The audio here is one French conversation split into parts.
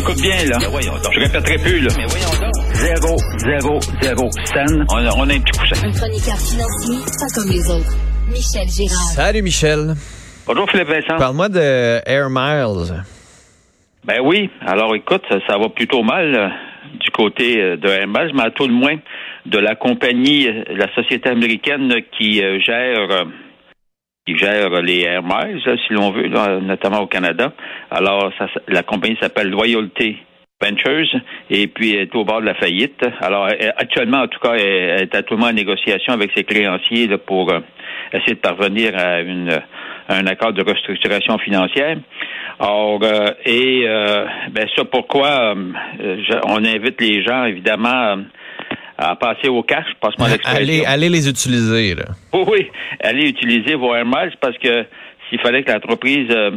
Écoute bien, là. Je répéterai plus, là. Mais voyons donc. Zéro, zéro, zéro scène. On a, on a un petit coussin. Un chroniqueur financier, pas comme les autres. Michel Gérard. Salut Michel. Bonjour, Philippe Vincent. Parle-moi de Air Miles. Ben oui. Alors, écoute, ça, ça va plutôt mal euh, du côté euh, de Air Miles, mais à tout le moins de la compagnie, euh, la société américaine qui euh, gère... gère les Air si l'on veut, notamment au Canada. Alors, ça, la compagnie s'appelle Loyalty Ventures et puis est au bord de la faillite. Alors, elle- actuellement, en tout cas, elle, est monde en négociation avec ses créanciers pour euh, essayer de parvenir à, un accord de restructuration financière. Or, euh, et euh, ben ça, pourquoi euh, on invite les gens, évidemment, à passer au cash, passe-moi l'expression. Allez, allez les utiliser. Là. Oui, oui, allez utiliser vos Air Miles parce que s'il fallait que l'entreprise euh,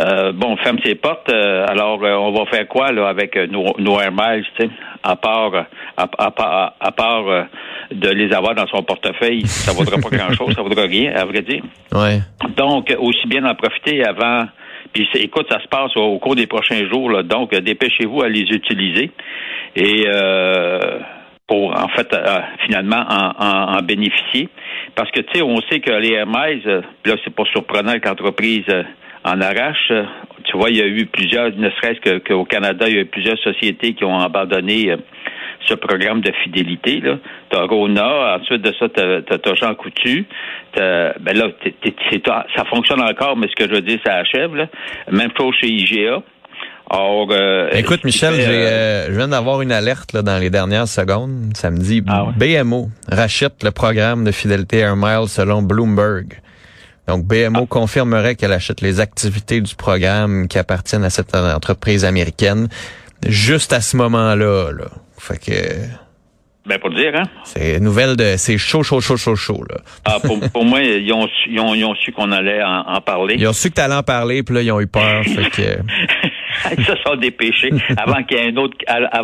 euh, bon ferme ses portes, euh, alors euh, on va faire quoi là avec euh, nos, nos Air Miles, tu sais, à part à, à à part de les avoir dans son portefeuille, ça vaudra pas grand chose, ça vaudra rien, à vrai dire. Ouais. Donc, aussi bien en profiter avant. Puis, écoute, ça se passe au, cours des prochains jours. Là, donc, dépêchez-vous à les utiliser et euh, pour, en fait, euh, finalement, en, en- en bénéficier. Parce que, tu sais, on sait que les Miles, euh, là, c'est pas surprenant que l'entreprise euh, en arrache. Tu vois, il y a eu plusieurs, ne serait-ce qu'au Canada, il y a eu plusieurs sociétés qui ont abandonné euh, ce programme de fidélité. Là. T'as Rona, ensuite de ça, t'as, t'as Jean Coutu. Ben là, ça fonctionne encore, mais ce que je veux dire, ça achève. Là. Même chose chez IGA. Or, euh, Écoute, ce qui Michel, fait, euh, euh, je viens d'avoir une alerte là, dans les dernières secondes. Ça me dit Ah ouais? BMO rachète le programme de fidélité Air Miles selon Bloomberg. Donc, BMO Ah. confirmerait qu'elle achète les activités du programme qui appartiennent à cette entreprise américaine juste à ce moment-là. Là. Fait que ben, pour dire, hein? c'est nouvelle de c'est chaud, chaud, chaud, chaud, chaud. Là. Ah, pour, pour moi, ils ont, su- ils ont, ils ont su qu'on allait en, en parler. Ils ont su que t'allais en parler, puis là, ils ont eu peur. fait que Ils se sont dépêchés avant qu'il y ait un autre,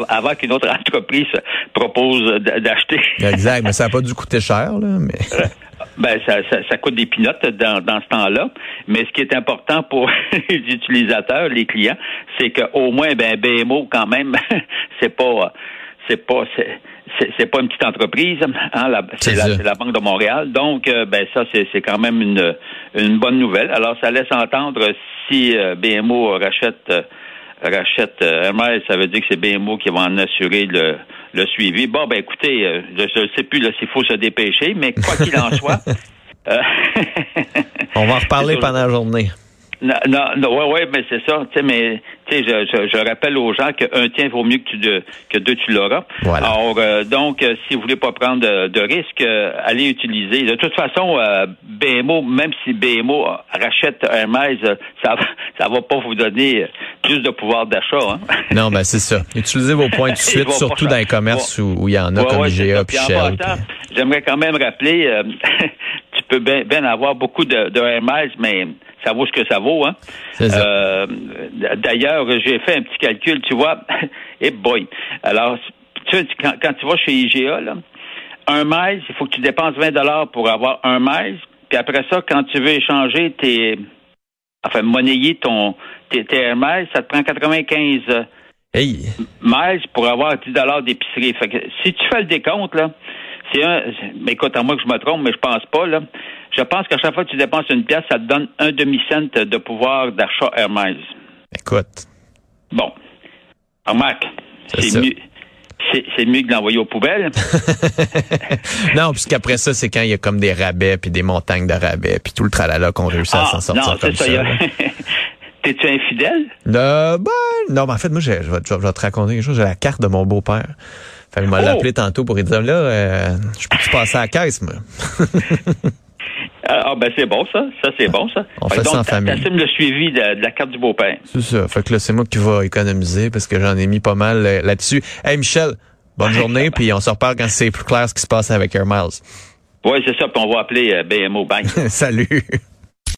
avant qu'une autre entreprise propose d'acheter. exact, mais ça n'a pas dû coûter cher, là, mais Ben, ça, ça, ça coûte des pinottes dans, dans ce temps-là. Mais ce qui est important pour les utilisateurs, les clients, c'est qu'au moins, ben, BMO, quand même, c'est pas, c'est pas, c'est, pas une petite entreprise. Hein, c'est, la, Banque de Montréal. Donc, euh, ben, ça, c'est, quand même une, une bonne nouvelle. Alors, ça laisse entendre si euh, BMO rachète, euh, rachète euh, Hermès, ça veut dire que c'est BMO qui va en assurer le, le suivi. Bon, ben écoutez, je ne sais plus s'il faut se dépêcher, mais quoi qu'il en soit. on va en reparler pendant la journée. Non, non, non, ouais, ouais, mais c'est ça. Tu sais, mais tu sais, je, je, je rappelle aux gens qu'un tien vaut mieux que, tu de, que deux tu l'auras. Voilà. Alors, euh, donc, euh, si vous voulez pas prendre de, de risques, euh, allez utiliser. De toute façon, euh, BMO, même si BMO rachète euh, ça, va- ça va pas vous donner plus de pouvoir d'achat. Hein? Non, ben c'est ça. Utilisez vos poins tout de suite, surtout dans les commerces où où il y en a, Ouais, comme IGA puis Shell. j'aimerais quand même rappeler, euh, tu peux bien ben avoir beaucoup de, de mais ça vaut ce que ça vaut. Hein? Euh, D'ailleurs, j'ai fait un petit calcul, tu vois. Et boy. Alors, tu sais, quand, quand tu vas chez IGA, là, un maïs, il faut que tu dépenses 20 dollars pour avoir un maïs. Puis après ça, quand tu veux échanger tes, enfin, monnayer ton, tes, tes Miles, ça te prend 95 euh, Hey, miles pour avoir 10 dollars d'épicerie. Fait que si tu fais le décompte, là, c'est un, mais écoute, à moi que je me trompe, mais je pense pas, là. Je pense qu'à chaque fois que tu dépenses une pièce, ça te donne un demi-cent de pouvoir d'achat Miles. écoute. Bon. Remarque, C'est mieux. C'est mieux que de l'envoyer aux poubelles. non, puisqu'après ça, c'est quand il y a comme des rabais puis des montagnes de rabais puis tout le tralala qu'on réussit à s'en sortir Ah, non, comme ça. ça. T'es-tu infidèle? Euh, ben, non, mais en fait, moi, je vais, je vais te raconter quelque chose. J'ai la carte de mon beau-père. Fait qu'il m'a Oh! appelé tantôt pour lui dire, là, euh, je peux-tu passer à la caisse, moi? Ah, ben c'est bon ça, ça c'est bon ça. On fait, ça en famille. T'assumes le suivi de, de, la carte du beau-père. C'est ça. Fait que là, c'est moi qui va économiser parce que j'en ai mis pas mal euh, là-dessus. Hey Michel, bonne journée, puis on se reparle quand c'est plus clair ce qui se passe avec Air Miles. Oui, c'est ça, puis on va appeler euh, BMO Bank. Salut.